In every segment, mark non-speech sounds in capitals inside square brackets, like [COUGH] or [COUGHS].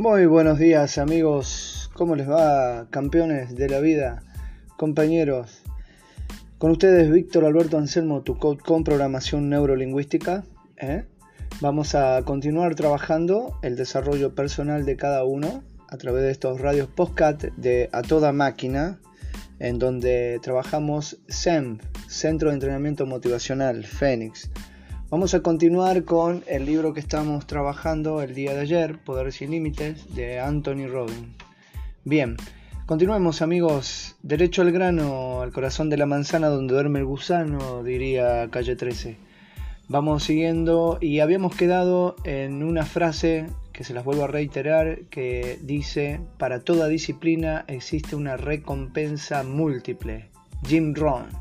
Muy buenos días amigos, ¿cómo les va campeones de la vida, compañeros? Con ustedes Víctor Alberto Anselmo, tu coach con programación neurolingüística. ¿eh? Vamos a continuar trabajando el desarrollo personal de cada uno a través de estos radios postcat de A Toda Máquina, en donde trabajamos SEM, Centro de Entrenamiento Motivacional, Fénix Vamos a continuar con el libro que estamos trabajando el día de ayer, Poder sin Límites, de Anthony Robbins. Bien, continuemos amigos, derecho al grano, al corazón de la manzana donde duerme el gusano, diría Calle 13. Vamos siguiendo y habíamos quedado en una frase que se las vuelvo a reiterar, que dice, para toda disciplina existe una recompensa múltiple. Jim Rohn.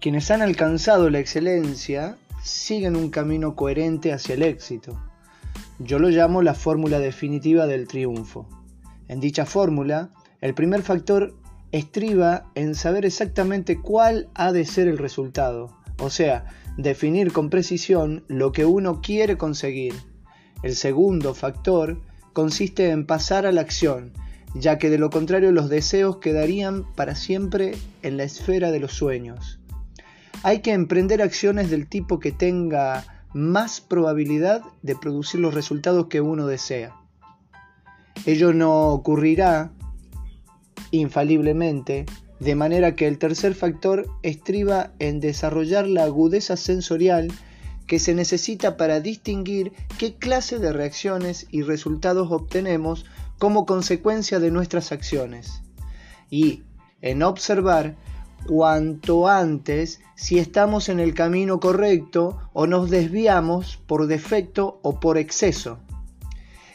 Quienes han alcanzado la excelencia siguen un camino coherente hacia el éxito. Yo lo llamo la fórmula definitiva del triunfo. En dicha fórmula, el primer factor estriba en saber exactamente cuál ha de ser el resultado, o sea, definir con precisión lo que uno quiere conseguir. El segundo factor consiste en pasar a la acción, ya que de lo contrario los deseos quedarían para siempre en la esfera de los sueños hay que emprender acciones del tipo que tenga más probabilidad de producir los resultados que uno desea. Ello no ocurrirá infaliblemente, de manera que el tercer factor estriba en desarrollar la agudeza sensorial que se necesita para distinguir qué clase de reacciones y resultados obtenemos como consecuencia de nuestras acciones y en observar cuanto antes si estamos en el camino correcto o nos desviamos por defecto o por exceso.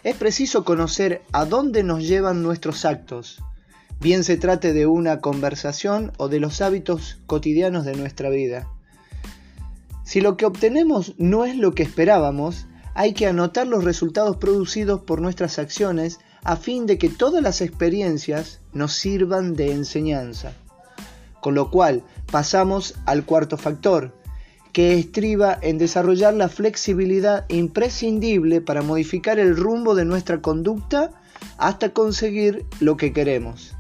Es preciso conocer a dónde nos llevan nuestros actos, bien se trate de una conversación o de los hábitos cotidianos de nuestra vida. Si lo que obtenemos no es lo que esperábamos, hay que anotar los resultados producidos por nuestras acciones a fin de que todas las experiencias nos sirvan de enseñanza. Con lo cual pasamos al cuarto factor, que estriba en desarrollar la flexibilidad imprescindible para modificar el rumbo de nuestra conducta hasta conseguir lo que queremos.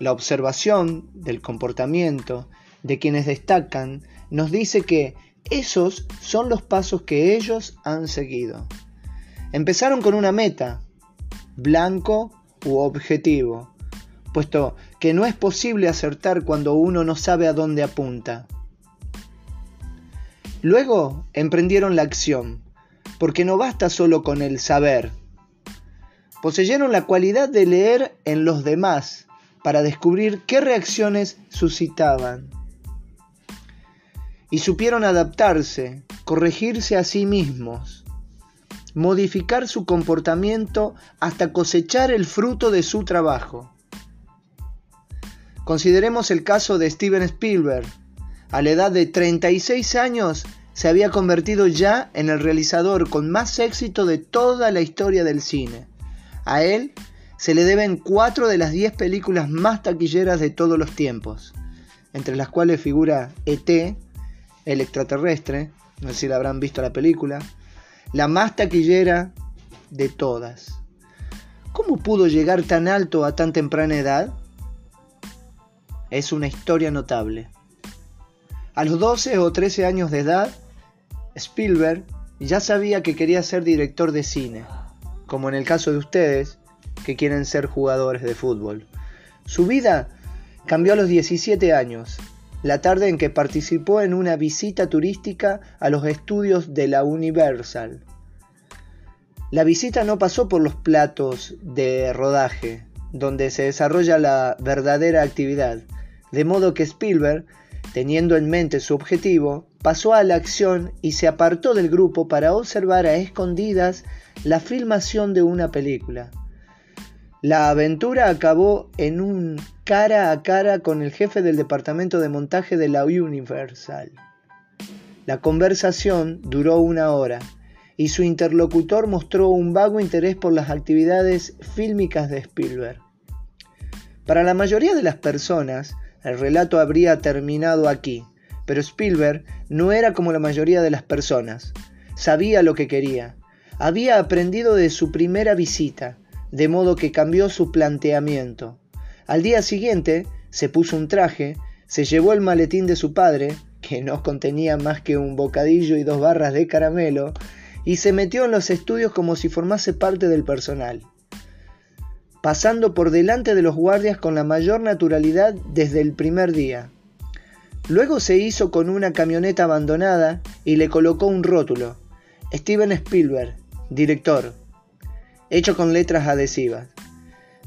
La observación del comportamiento de quienes destacan nos dice que esos son los pasos que ellos han seguido. Empezaron con una meta, blanco u objetivo, puesto que no es posible acertar cuando uno no sabe a dónde apunta. Luego emprendieron la acción, porque no basta solo con el saber. Poseyeron la cualidad de leer en los demás para descubrir qué reacciones suscitaban. Y supieron adaptarse, corregirse a sí mismos, modificar su comportamiento hasta cosechar el fruto de su trabajo. Consideremos el caso de Steven Spielberg. A la edad de 36 años se había convertido ya en el realizador con más éxito de toda la historia del cine. A él se le deben cuatro de las 10 películas más taquilleras de todos los tiempos, entre las cuales figura ET, el extraterrestre, no sé si la habrán visto la película, la más taquillera de todas. ¿Cómo pudo llegar tan alto a tan temprana edad? Es una historia notable. A los 12 o 13 años de edad, Spielberg ya sabía que quería ser director de cine, como en el caso de ustedes que quieren ser jugadores de fútbol. Su vida cambió a los 17 años, la tarde en que participó en una visita turística a los estudios de la Universal. La visita no pasó por los platos de rodaje, donde se desarrolla la verdadera actividad, de modo que Spielberg, teniendo en mente su objetivo, pasó a la acción y se apartó del grupo para observar a escondidas la filmación de una película. La aventura acabó en un cara a cara con el jefe del departamento de montaje de la Universal. La conversación duró una hora y su interlocutor mostró un vago interés por las actividades fílmicas de Spielberg. Para la mayoría de las personas, el relato habría terminado aquí, pero Spielberg no era como la mayoría de las personas. Sabía lo que quería. había aprendido de su primera visita, de modo que cambió su planteamiento. Al día siguiente se puso un traje, se llevó el maletín de su padre, que no contenía más que un bocadillo y dos barras de caramelo, y se metió en los estudios como si formase parte del personal, pasando por delante de los guardias con la mayor naturalidad desde el primer día. Luego se hizo con una camioneta abandonada y le colocó un rótulo, Steven Spielberg, director, hecho con letras adhesivas.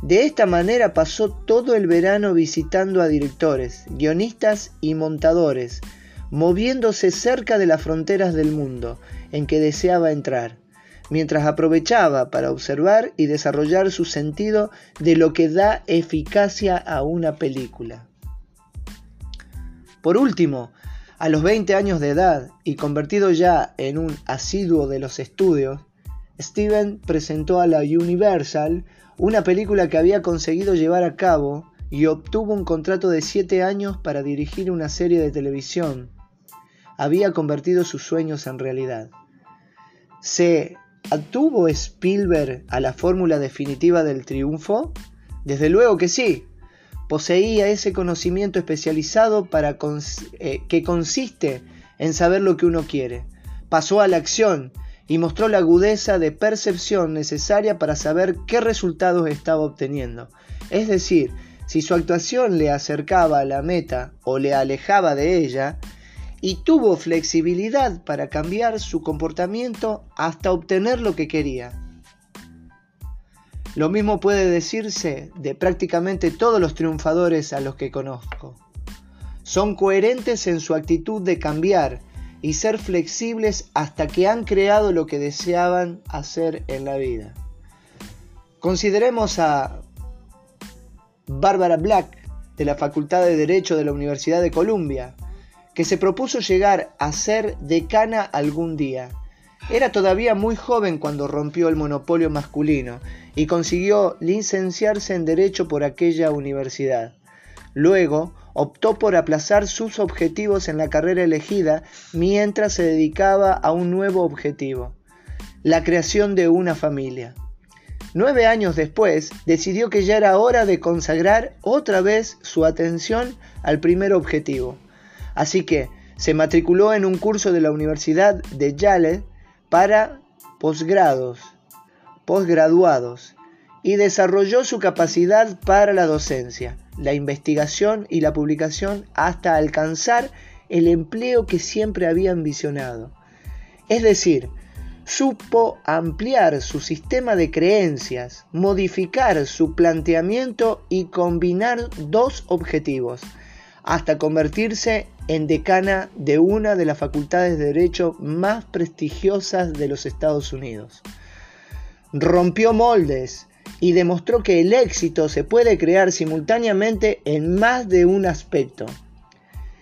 De esta manera pasó todo el verano visitando a directores, guionistas y montadores, moviéndose cerca de las fronteras del mundo en que deseaba entrar, mientras aprovechaba para observar y desarrollar su sentido de lo que da eficacia a una película. Por último, a los 20 años de edad y convertido ya en un asiduo de los estudios, Steven presentó a la Universal una película que había conseguido llevar a cabo y obtuvo un contrato de 7 años para dirigir una serie de televisión había convertido sus sueños en realidad. ¿Se atuvo Spielberg a la fórmula definitiva del triunfo? Desde luego que sí. Poseía ese conocimiento especializado para eh, que consiste en saber lo que uno quiere. Pasó a la acción y mostró la agudeza de percepción necesaria para saber qué resultados estaba obteniendo. Es decir, si su actuación le acercaba a la meta o le alejaba de ella, y tuvo flexibilidad para cambiar su comportamiento hasta obtener lo que quería. Lo mismo puede decirse de prácticamente todos los triunfadores a los que conozco. Son coherentes en su actitud de cambiar y ser flexibles hasta que han creado lo que deseaban hacer en la vida. Consideremos a Barbara Black de la Facultad de Derecho de la Universidad de Columbia, que se propuso llegar a ser decana algún día. Era todavía muy joven cuando rompió el monopolio masculino y consiguió licenciarse en Derecho por aquella universidad. Luego optó por aplazar sus objetivos en la carrera elegida mientras se dedicaba a un nuevo objetivo, la creación de una familia. Nueve años después, decidió que ya era hora de consagrar otra vez su atención al primer objetivo, Así que se matriculó en un curso de la Universidad de Yale para posgrados, posgraduados y desarrolló su capacidad para la docencia, la investigación y la publicación hasta alcanzar el empleo que siempre había ambicionado. Es decir, supo ampliar su sistema de creencias, modificar su planteamiento y combinar dos objetivos, hasta convertirse en decana de una de las facultades de derecho más prestigiosas de los Estados Unidos. Rompió moldes y demostró que el éxito se puede crear simultáneamente en más de un aspecto.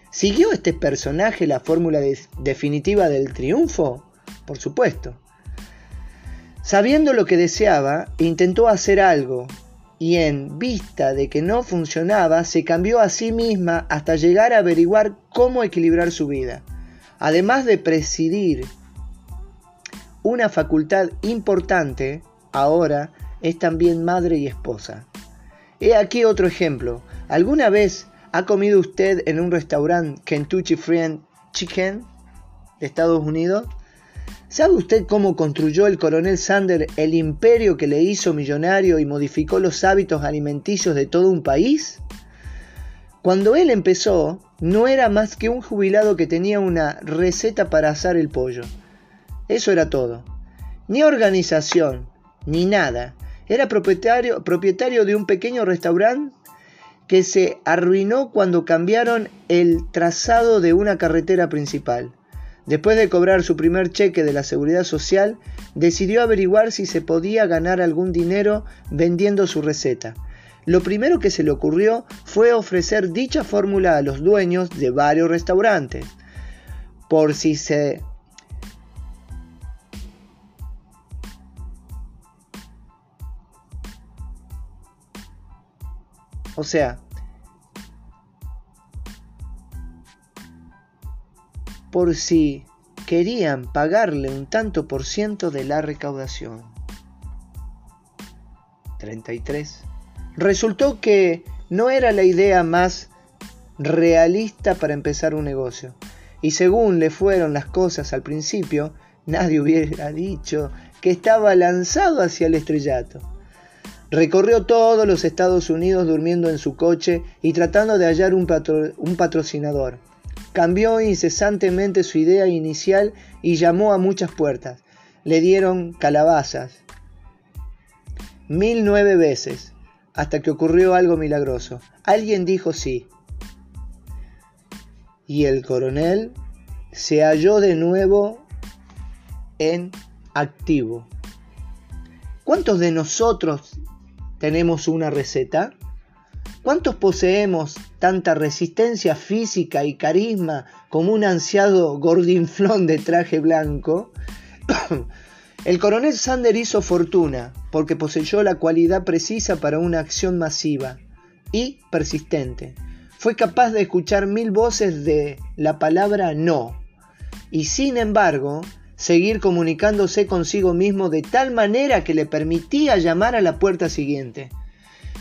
¿Siguió este personaje la fórmula definitiva del triunfo? Por supuesto. Sabiendo lo que deseaba, intentó hacer algo y en vista de que no funcionaba, se cambió a sí misma hasta llegar a averiguar cómo equilibrar su vida. Además de presidir una facultad importante, ahora es también madre y esposa. He aquí otro ejemplo. ¿Alguna vez ha comido usted en un restaurante Kentucky Fried Chicken de Estados Unidos? ¿Sabe usted cómo construyó el coronel Sander el imperio que le hizo millonario y modificó los hábitos alimenticios de todo un país? Cuando él empezó, no era más que un jubilado que tenía una receta para asar el pollo. Eso era todo. Ni organización, ni nada. Era propietario, propietario de un pequeño restaurante que se arruinó cuando cambiaron el trazado de una carretera principal. Después de cobrar su primer cheque de la seguridad social, decidió averiguar si se podía ganar algún dinero vendiendo su receta. Lo primero que se le ocurrió fue ofrecer dicha fórmula a los dueños de varios restaurantes. Por si se O sea, por si querían pagarle un tanto por ciento de la recaudación. 33. Resultó que no era la idea más realista para empezar un negocio. Y según le fueron las cosas al principio, nadie hubiera [LAUGHS] dicho que estaba lanzado hacia el estrellato. Recorrió todos los Estados Unidos durmiendo en su coche y tratando de hallar un, un, patrocinador. Cambió incesantemente su idea inicial y llamó a muchas puertas. Le dieron calabazas. Mil nueve veces, hasta que ocurrió algo milagroso. Alguien dijo sí y el coronel se halló de nuevo en activo. ¿Cuántos de nosotros tenemos una receta? ¿Cuántos poseemos tanta resistencia física y carisma como un ansiado gordinflón de traje blanco? [COUGHS] El coronel Sander hizo fortuna porque poseyó la cualidad precisa para una acción masiva y persistente fue capaz de escuchar mil voces de la palabra no, y sin embargo, seguir comunicándose consigo mismo de tal manera que le permitía llamar a la puerta siguiente,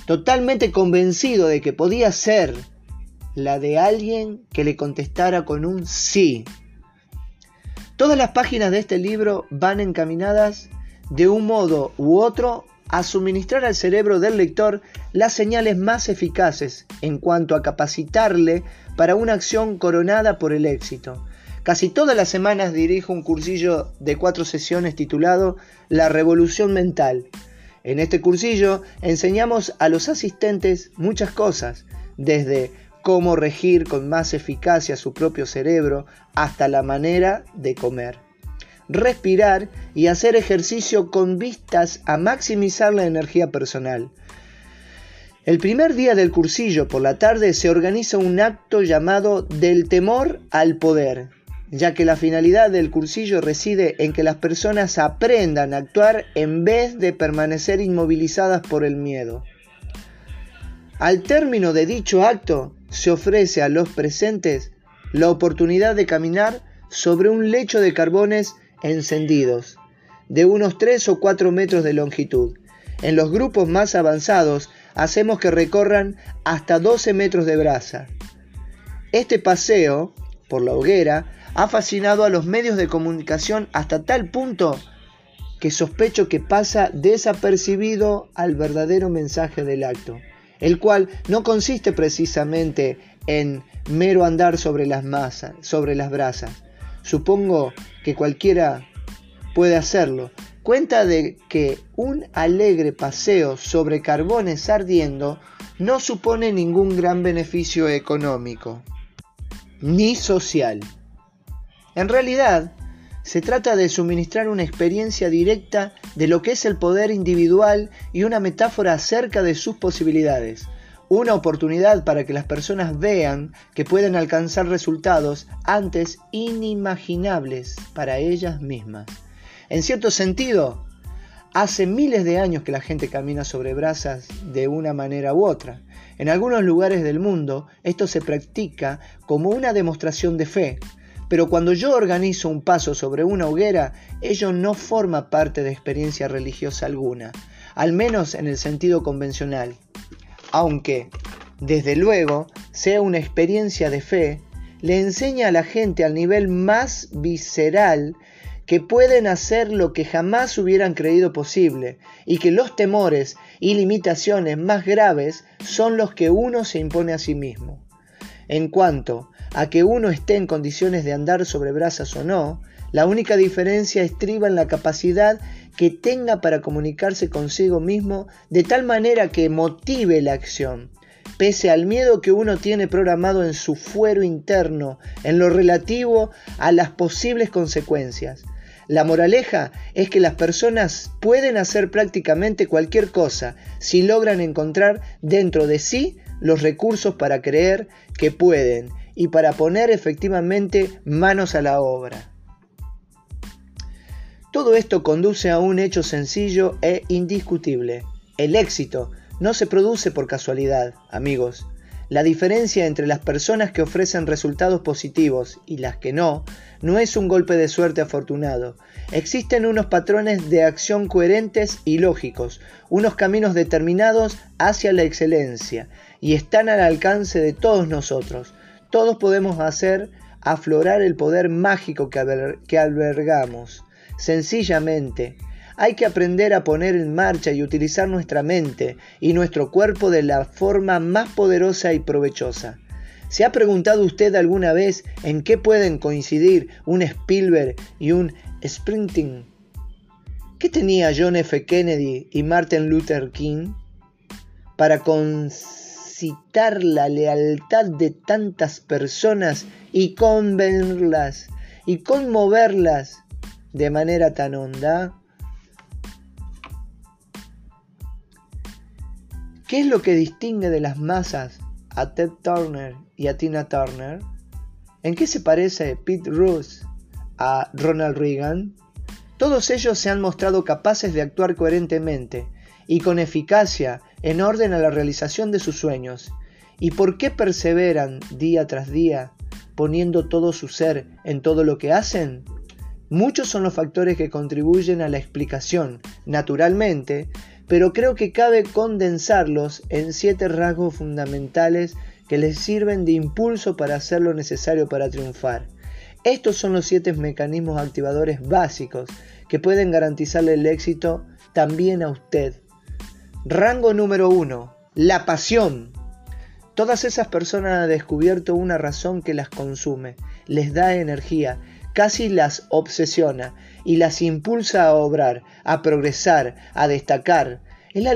totalmente convencido de que podía ser la de alguien que le contestara con un sí. Todas las páginas de este libro van encaminadas de un modo u otro a suministrar al cerebro del lector las señales más eficaces en cuanto a capacitarle para una acción coronada por el éxito. Casi todas las semanas dirijo un cursillo de cuatro sesiones titulado La Revolución Mental. En este cursillo enseñamos a los asistentes muchas cosas, desde cómo regir con más eficacia su propio cerebro hasta la manera de comer respirar y hacer ejercicio con vistas a maximizar la energía personal. El primer día del cursillo por la tarde se organiza un acto llamado del temor al poder, ya que la finalidad del cursillo reside en que las personas aprendan a actuar en vez de permanecer inmovilizadas por el miedo. Al término de dicho acto, se ofrece a los presentes la oportunidad de caminar sobre un lecho de carbones encendidos, de unos 3 o 4 metros de longitud. En los grupos más avanzados hacemos que recorran hasta 12 metros de brasa. Este paseo por la hoguera ha fascinado a los medios de comunicación hasta tal punto que sospecho que pasa desapercibido al verdadero mensaje del acto, el cual no consiste precisamente en mero andar sobre las masas, sobre las brasas, Supongo que cualquiera puede hacerlo. Cuenta de que un alegre paseo sobre carbones ardiendo no supone ningún gran beneficio económico ni social. En realidad, se trata de suministrar una experiencia directa de lo que es el poder individual y una metáfora acerca de sus posibilidades una oportunidad para que las personas vean que pueden alcanzar resultados antes inimaginables para ellas mismas. En cierto sentido, hace miles de años que la gente camina sobre brasas de una manera u otra. En algunos lugares del mundo esto se practica como una demostración de fe, pero cuando yo organizo un paso sobre una hoguera, ello no forma parte de experiencia religiosa alguna, al menos en el sentido convencional aunque, desde luego, sea una experiencia de fe, le enseña a la gente al nivel más visceral que pueden hacer lo que jamás hubieran creído posible y que los temores y limitaciones más graves son los que uno se impone a sí mismo. En cuanto a que uno esté en condiciones de andar sobre brasas o no, la única diferencia estriba en la capacidad que tenga para comunicarse consigo mismo de tal manera que motive la acción, pese al miedo que uno tiene programado en su fuero interno en lo relativo a las posibles consecuencias. La moraleja es que las personas pueden hacer prácticamente cualquier cosa si logran encontrar dentro de sí los recursos para creer que pueden y para poner efectivamente manos a la obra. Todo esto conduce a un hecho sencillo e indiscutible. El éxito no se produce por casualidad, amigos. La diferencia entre las personas que ofrecen resultados positivos y las que no, no es un golpe de suerte afortunado. Existen unos patrones de acción coherentes y lógicos, unos caminos determinados hacia la excelencia, y están al alcance de todos nosotros. Todos podemos hacer aflorar el poder mágico que, albergamos. Sencillamente, hay que aprender a poner en marcha y utilizar nuestra mente y nuestro cuerpo de la forma más poderosa y provechosa. ¿Se ha preguntado usted alguna vez en qué pueden coincidir un Spielberg y un Sprinting? ¿Qué tenía John F. Kennedy y Martin Luther King para la lealtad de tantas personas y convencerlas y conmoverlas de manera tan honda? ¿Qué es lo que distingue de las masas a Ted Turner y a Tina Turner? ¿En qué se parece Pete Roos a Ronald Reagan? Todos ellos se han mostrado capaces de actuar coherentemente y con eficacia en orden a la realización de sus sueños. ¿Y por qué perseveran día tras día, poniendo todo su ser en todo lo que hacen? Muchos son los factores que contribuyen a la explicación, naturalmente, pero creo que cabe condensarlos en siete rasgos fundamentales que les sirven de impulso para hacer lo necesario para triunfar. Estos son los siete mecanismos activadores básicos que pueden garantizarle el éxito también a usted. Rango número uno, la pasión. Todas esas personas han descubierto una razón que las consume, les da energía, casi las obsesiona y las impulsa a obrar, a progresar, a destacar. Es la,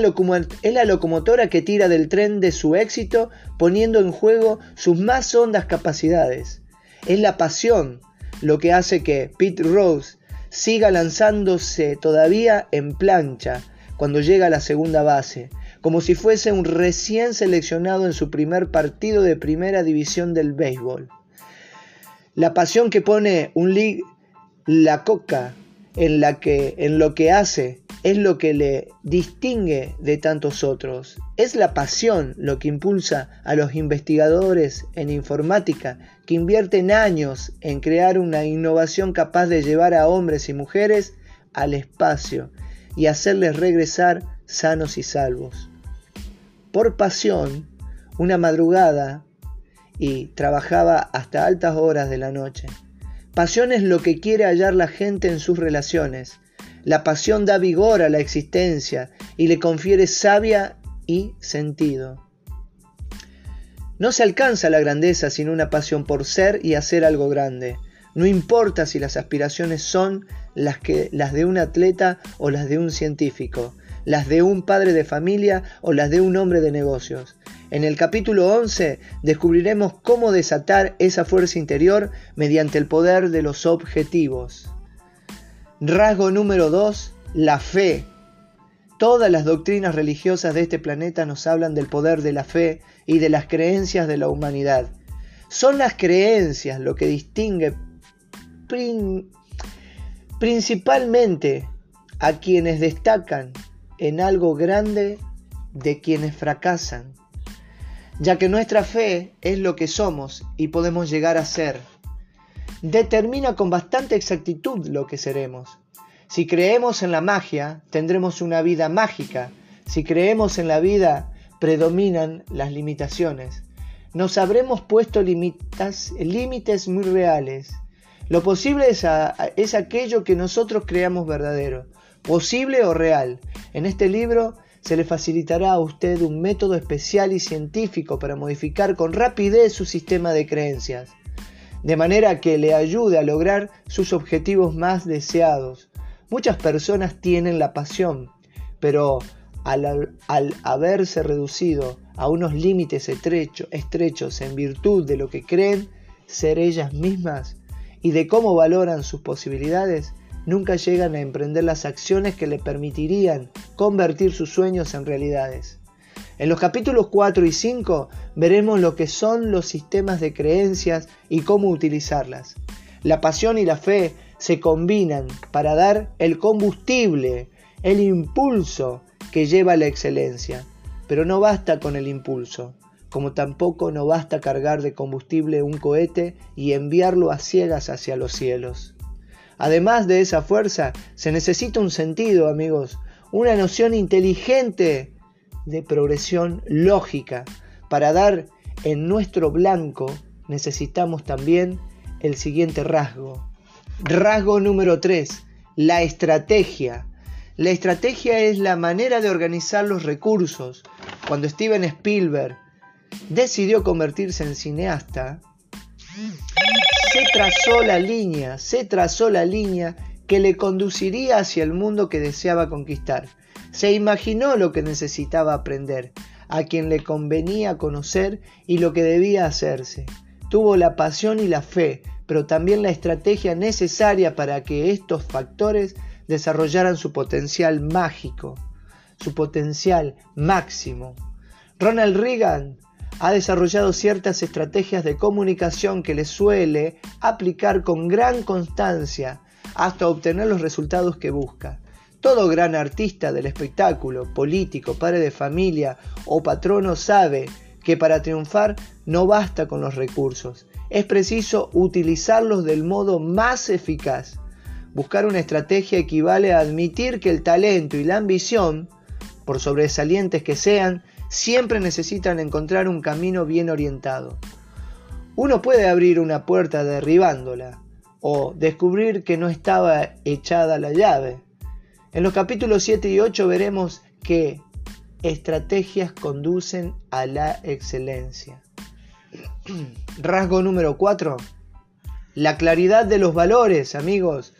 es la, locomotora que tira del tren de su éxito poniendo en juego sus más hondas capacidades. Es la pasión lo que hace que Pete Rose siga lanzándose todavía en plancha cuando llega a la segunda base, como si fuese un recién seleccionado en su primer partido de primera división del béisbol. La pasión que pone un league la coca en, la que, en lo que hace es lo que le distingue de tantos otros. Es la pasión lo que impulsa a los investigadores en informática que invierten años en crear una innovación capaz de llevar a hombres y mujeres al espacio y hacerles regresar sanos y salvos. Por pasión, una madrugada y trabajaba hasta altas horas de la noche. Pasión es lo que quiere hallar la gente en sus relaciones. La pasión da vigor a la existencia y le confiere sabia y sentido. No se alcanza la grandeza sin una pasión por ser y hacer algo grande. No importa si las aspiraciones son las, que, las de un atleta o las de un científico, las de un padre de familia o las de un hombre de negocios. En el capítulo 11 descubriremos cómo desatar esa fuerza interior mediante el poder de los objetivos. Rasgo número 2. La fe. Todas las doctrinas religiosas de este planeta nos hablan del poder de la fe y de las creencias de la humanidad. Son las creencias lo que distingue principalmente a quienes destacan en algo grande de quienes fracasan ya que nuestra fe es lo que somos y podemos llegar a ser. Determina con bastante exactitud lo que seremos. Si creemos en la magia, tendremos una vida mágica. Si creemos en la vida, predominan las limitaciones. Nos habremos puesto límites muy reales. Lo posible es, es aquello que nosotros creamos verdadero, posible o real. En este libro se le facilitará a usted un método especial y científico para modificar con rapidez su sistema de creencias, de manera que le ayude a lograr sus objetivos más deseados. Muchas personas tienen la pasión, pero al, haberse reducido a unos límites estrechos en virtud de lo que creen ser ellas mismas y de cómo valoran sus posibilidades, nunca llegan a emprender las acciones que le permitirían convertir sus sueños en realidades. En los capítulos 4 y 5 veremos lo que son los sistemas de creencias y cómo utilizarlas. La pasión y la fe se combinan para dar el combustible, el impulso que lleva a la excelencia. Pero no basta con el impulso. Como tampoco no basta cargar de combustible un cohete y enviarlo a ciegas hacia los cielos. Además de esa fuerza, se necesita un sentido, amigos, una noción inteligente de progresión lógica. Para dar en nuestro blanco necesitamos también el siguiente rasgo. Rasgo número 3, la estrategia. La estrategia es la manera de organizar los recursos. Cuando Steven Spielberg decidió convertirse en cineasta, se trazó la línea, se trazó la línea que le conduciría hacia el mundo que deseaba conquistar. Se imaginó lo que necesitaba aprender, a quien le convenía conocer y lo que debía hacerse. Tuvo la pasión y la fe, pero también la estrategia necesaria para que estos factores desarrollaran su potencial mágico, su potencial máximo. Ronald Reagan ha desarrollado ciertas estrategias de comunicación que le suele aplicar con gran constancia hasta obtener los resultados que busca. Todo gran artista del espectáculo, político, padre de familia o patrono sabe que para triunfar no basta con los recursos, es preciso utilizarlos del modo más eficaz. Buscar una estrategia equivale a admitir que el talento y la ambición, por sobresalientes que sean, siempre necesitan encontrar un camino bien orientado. Uno puede abrir una puerta derribándola o descubrir que no estaba echada la llave. En los capítulos 7 y 8 veremos que estrategias conducen a la excelencia. [CLEARS THROAT] Rasgo número 4. La claridad de los valores, amigos.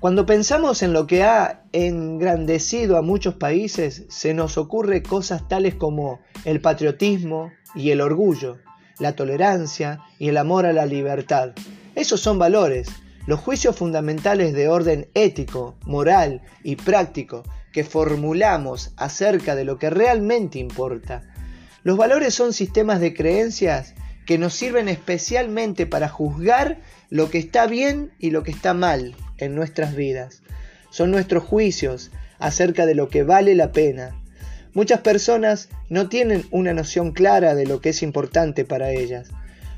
Cuando pensamos en lo que ha engrandecido a muchos países, se nos ocurre cosas tales como el patriotismo y el orgullo, la tolerancia y el amor a la libertad. Esos son valores, los juicios fundamentales de orden ético, moral y práctico que formulamos acerca de lo que realmente importa. Los valores son sistemas de creencias que nos sirven especialmente para juzgar lo que está bien y lo que está mal en nuestras vidas. Son nuestros juicios acerca de lo que vale la pena. Muchas personas no tienen una noción clara de lo que es importante para ellas.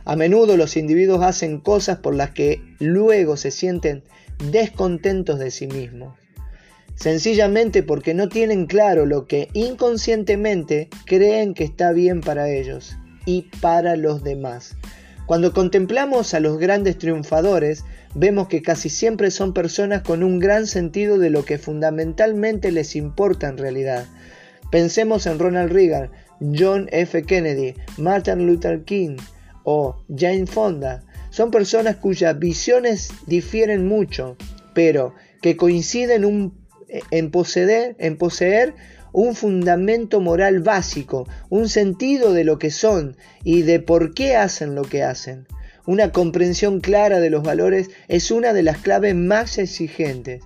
A menudo los individuos hacen cosas por las que luego se sienten descontentos de sí mismos. Sencillamente porque no tienen claro lo que inconscientemente creen que está bien para ellos y para los demás. Cuando contemplamos a los grandes triunfadores, vemos que casi siempre son personas con un gran sentido de lo que fundamentalmente les importa en realidad. Pensemos en Ronald Reagan, John F. Kennedy, Martin Luther King o Jane Fonda. Son personas cuyas visiones difieren mucho, pero que coinciden en, poseer, en poseer un fundamento moral básico, un sentido de lo que son y de por qué hacen lo que hacen. Una comprensión clara de los valores es una de las claves más exigentes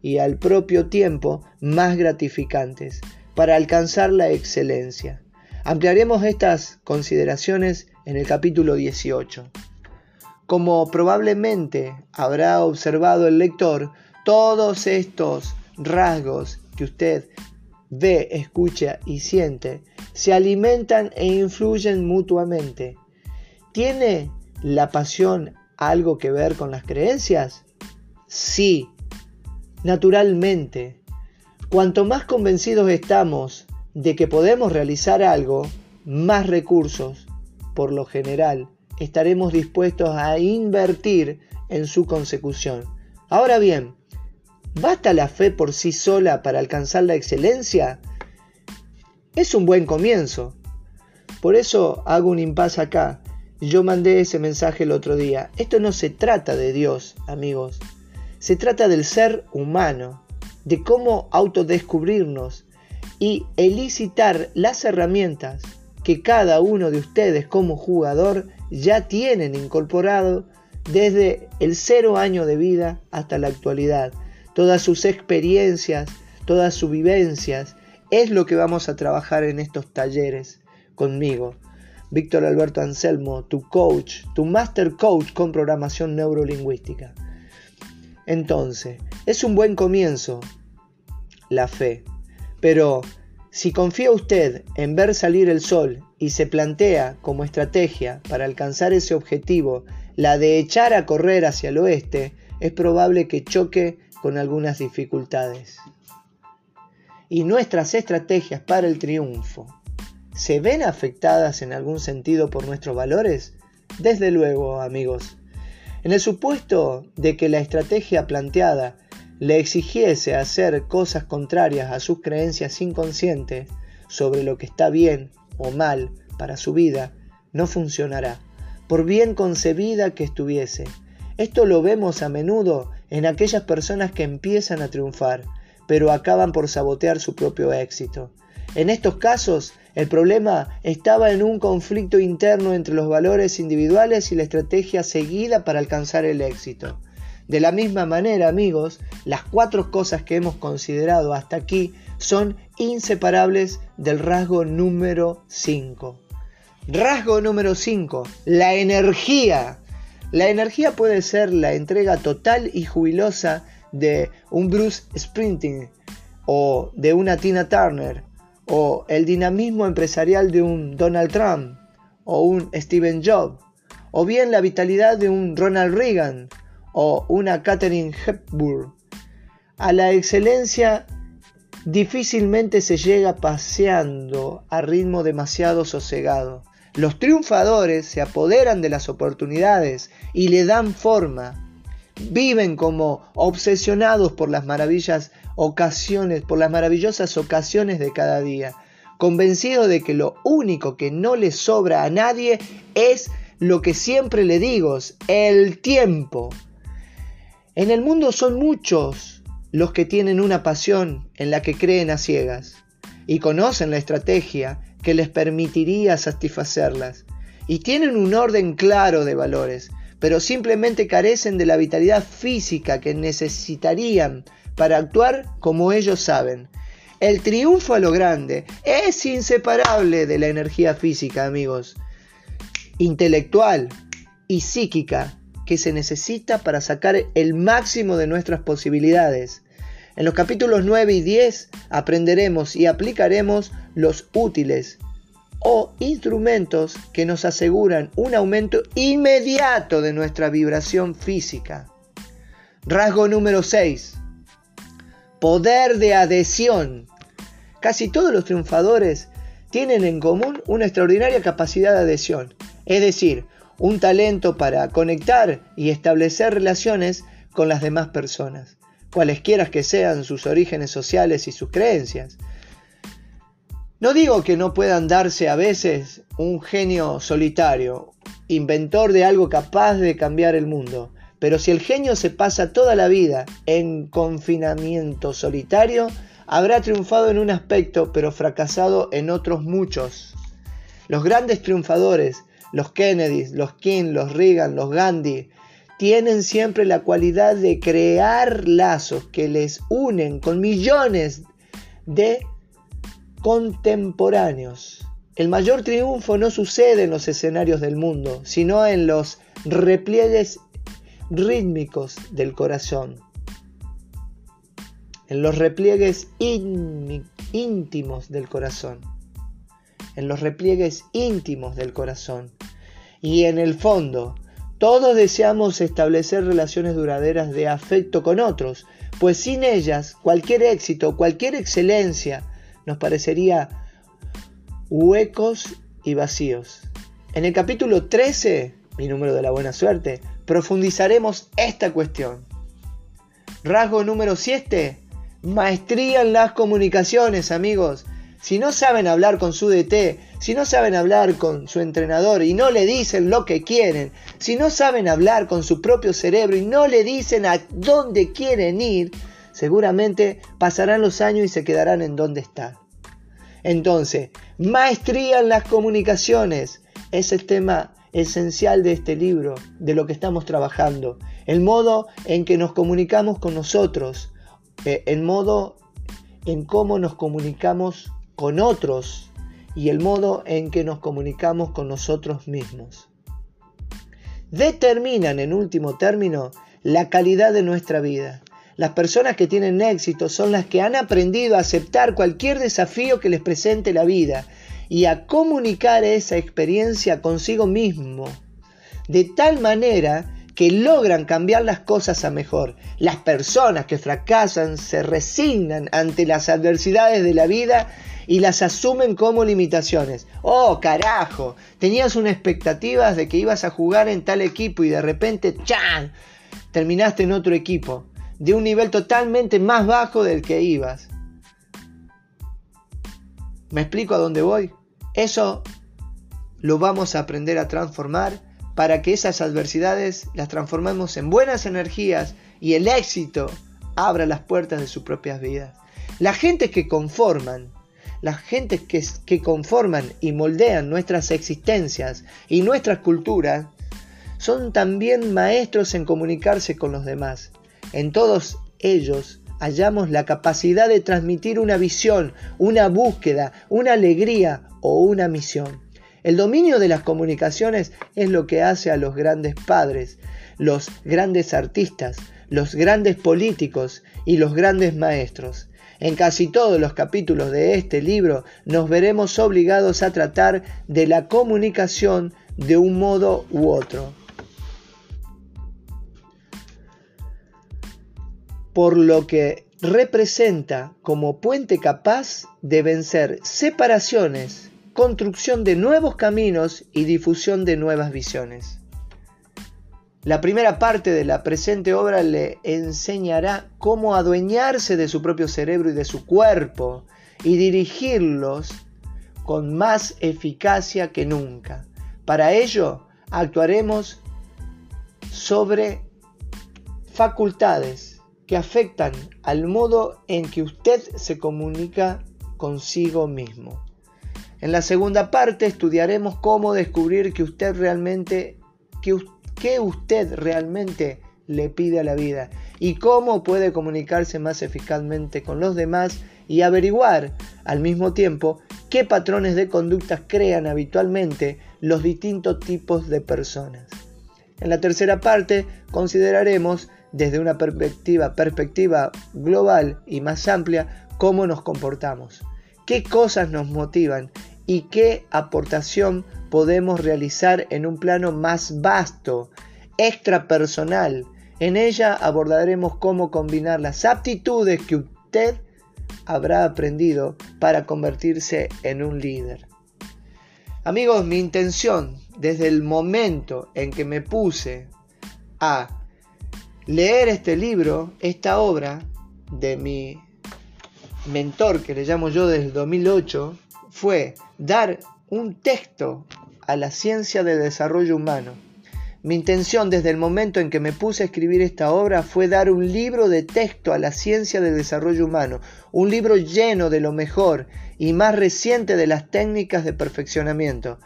y al propio tiempo más gratificantes para alcanzar la excelencia. Ampliaremos estas consideraciones en el capítulo 18. Como probablemente habrá observado el lector, todos estos rasgos que usted ve, escucha y siente se alimentan e influyen mutuamente. ¿Tiene la pasión algo que ver con las creencias? Sí, naturalmente. Cuanto más convencidos estamos de que podemos realizar algo, más recursos, por lo general, estaremos dispuestos a invertir en su consecución. Ahora bien, ¿Basta la fe por sí sola para alcanzar la excelencia? Es un buen comienzo. Por eso hago un impasse acá. Yo mandé ese mensaje el otro día. Esto no se trata de Dios, amigos. Se trata del ser humano, de cómo autodescubrirnos y elicitar las herramientas que cada uno de ustedes como jugador ya tienen incorporado desde el cero año de vida hasta la actualidad todas sus experiencias, todas sus vivencias, es lo que vamos a trabajar en estos talleres conmigo. Víctor Alberto Anselmo, tu coach, tu master coach con programación neurolingüística. Entonces, es un buen comienzo la fe, pero Si confía usted en ver salir el sol y se plantea como estrategia para alcanzar ese objetivo la de echar a correr hacia el oeste, es probable que choque con algunas dificultades. ¿Y nuestras estrategias para el triunfo se ven afectadas en algún sentido por nuestros valores? Desde luego, amigos. En el supuesto de que la estrategia planteada le exigiese hacer cosas contrarias a sus creencias inconscientes sobre lo que está bien o mal para su vida, no funcionará, por bien concebida que estuviese. Esto lo vemos a menudo en aquellas personas que empiezan a triunfar, pero acaban por sabotear su propio éxito. En estos casos, el problema estaba en un conflicto interno entre los valores individuales y la estrategia seguida para alcanzar el éxito. De la misma manera, amigos, las cuatro cosas que hemos considerado hasta aquí son inseparables del rasgo número 5. Rasgo número 5, la energía. La energía puede ser la entrega total y jubilosa de un Bruce Sprinting o de una Tina Turner o el dinamismo empresarial de un Donald Trump o un Steven Jobs, o bien la vitalidad de un Ronald Reagan o una Katherine Hepburn. A la excelencia difícilmente se llega paseando a ritmo demasiado sosegado. Los triunfadores se apoderan de las oportunidades y le dan forma. Viven como obsesionados por las maravillas ocasiones, por las maravillosas ocasiones de cada día, convencido de que lo único que no le sobra a nadie es lo que siempre le digo, el tiempo. En el mundo son muchos los que tienen una pasión en la que creen a ciegas y conocen la estrategia que les permitiría satisfacerlas y tienen un orden claro de valores, pero simplemente carecen de la vitalidad física que necesitarían para actuar como ellos saben. El triunfo a lo grande es inseparable de la energía física, amigos, intelectual y psíquica que se necesita para sacar el máximo de nuestras posibilidades. En los capítulos 9 y 10 aprenderemos y aplicaremos los útiles o instrumentos que nos aseguran un aumento inmediato de nuestra vibración física. Rasgo número 6 poder de adhesión. Casi todos los triunfadores tienen en común una extraordinaria capacidad de adhesión, es decir, un talento para conectar y establecer relaciones con las demás personas, cualesquiera que sean sus orígenes sociales y sus creencias. No digo que no puedan darse a veces un genio solitario, inventor de algo capaz de cambiar el mundo, pero si el genio se pasa toda la vida en confinamiento solitario, habrá triunfado en un aspecto, pero fracasado en otros muchos. Los grandes triunfadores, los Kennedy, los King, los Reagan, los Gandhi, tienen siempre la cualidad de crear lazos que les unen con millones de contemporáneos. El mayor triunfo no sucede en los escenarios del mundo, sino en los repliegues rítmicos del corazón, en los repliegues íntimos del corazón, en los repliegues íntimos del corazón. Y en el fondo, todos deseamos establecer relaciones duraderas de afecto con otros, pues sin ellas cualquier éxito, cualquier excelencia nos parecería huecos y vacíos. En el capítulo 13, mi número de la buena suerte, profundizaremos esta cuestión. Rasgo número 7. Maestría en las comunicaciones, amigos. Si no saben hablar con su DT, si no saben hablar con su entrenador y no le dicen lo que quieren, si no saben hablar con su propio cerebro y no le dicen a dónde quieren ir, seguramente pasarán los años y se quedarán en donde están. Entonces, maestría en las comunicaciones es el tema esencial de este libro, de lo que estamos trabajando, el modo en que nos comunicamos con nosotros, eh, el modo en cómo nos comunicamos con otros y el modo en que nos comunicamos con nosotros mismos. Determinan en último término la calidad de nuestra vida. Las personas que tienen éxito son las que han aprendido a aceptar cualquier desafío que les presente la vida y a comunicar esa experiencia consigo mismo, de tal manera que logran cambiar las cosas a mejor. Las personas que fracasan se resignan ante las adversidades de la vida y las asumen como limitaciones. Oh, carajo, tenías una expectativa de que ibas a jugar en tal equipo y de repente, ¡chan! terminaste en otro equipo, de un nivel totalmente más bajo del que ibas. ¿Me explico a dónde voy? Eso lo vamos a aprender a transformar para que esas adversidades las transformemos en buenas energías y el éxito abra las puertas de sus propias vidas. La gente que conforman, la gente que, que conforman y moldean nuestras existencias y nuestras culturas, son también maestros en comunicarse con los demás. En todos ellos hallamos la capacidad de transmitir una visión, una búsqueda, una alegría o una misión. El dominio de las comunicaciones es lo que hace a los grandes padres, los grandes artistas, los grandes políticos y los grandes maestros. En casi todos los capítulos de este libro nos veremos obligados a tratar de la comunicación de un modo u otro. Por lo que representa como puente capaz de vencer separaciones construcción de nuevos caminos y difusión de nuevas visiones. La primera parte de la presente obra le enseñará cómo adueñarse de su propio cerebro y de su cuerpo y dirigirlos con más eficacia que nunca. Para ello actuaremos sobre facultades que afectan al modo en que usted se comunica consigo mismo. En la segunda parte estudiaremos cómo descubrir que usted realmente, que, usted realmente le pide a la vida y cómo puede comunicarse más eficazmente con los demás y averiguar al mismo tiempo qué patrones de conductas crean habitualmente los distintos tipos de personas. En la tercera parte consideraremos desde una perspectiva, perspectiva global y más amplia cómo nos comportamos, qué cosas nos motivan y qué aportación podemos realizar en un plano más vasto, extrapersonal. En ella abordaremos cómo combinar las aptitudes que usted habrá aprendido para convertirse en un líder. Amigos, mi intención desde el momento en que me puse a leer este libro, esta obra de mi mentor que le llamo yo desde el 2008, fue dar un texto a la ciencia del desarrollo humano. Mi intención desde el momento en que me puse a escribir esta obra fue dar un libro de texto a la ciencia del desarrollo humano, un libro lleno de lo mejor y más reciente de las técnicas de perfeccionamiento.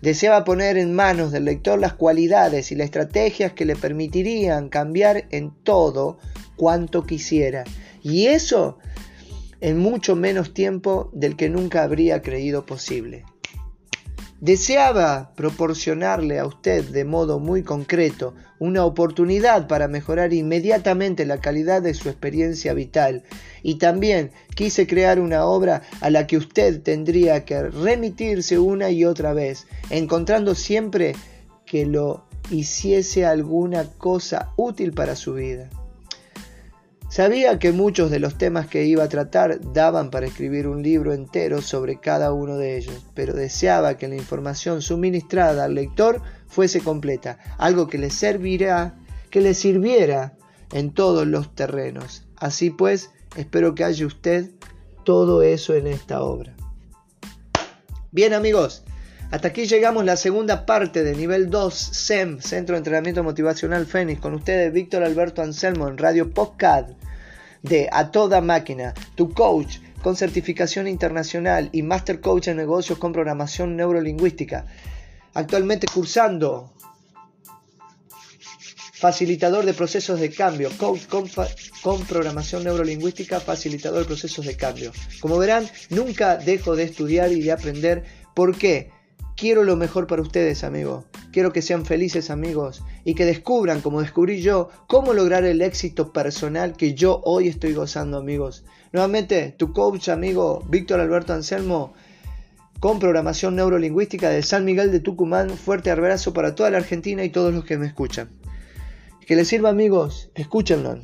Deseaba poner en manos del lector las cualidades y las estrategias que le permitirían cambiar en todo cuanto quisiera. Y eso en mucho menos tiempo del que nunca habría creído posible. Deseaba proporcionarle a usted de modo muy concreto una oportunidad para mejorar inmediatamente la calidad de su experiencia vital y también quise crear una obra a la que usted tendría que remitirse una y otra vez, encontrando siempre que lo hiciese alguna cosa útil para su vida. Sabía que muchos de los temas que iba a tratar daban para escribir un libro entero sobre cada uno de ellos, pero deseaba que la información suministrada al lector fuese completa, algo que le servirá, que le sirviera en todos los terrenos. Así pues, espero que haya usted todo eso en esta obra. Bien amigos, hasta aquí llegamos la segunda parte de nivel 2 SEM, Centro de Entrenamiento Motivacional Fénix, con ustedes Víctor Alberto Anselmo en Radio Podcast de A Toda Máquina, tu coach con certificación internacional y Master Coach en negocios con programación neurolingüística. Actualmente cursando facilitador de procesos de cambio, coach con, con, programación neurolingüística, facilitador de procesos de cambio. Como verán, nunca dejo de estudiar y de aprender. ¿Por qué? Quiero lo mejor para ustedes, amigos. Quiero que sean felices, amigos, y que descubran, como descubrí yo, cómo lograr el éxito personal que yo hoy estoy gozando, amigos. Nuevamente, tu coach, amigo Víctor Alberto Anselmo, con programación neurolingüística de San Miguel de Tucumán. Fuerte abrazo para toda la Argentina y todos los que me escuchan. Que les sirva, amigos. Escúchenlo.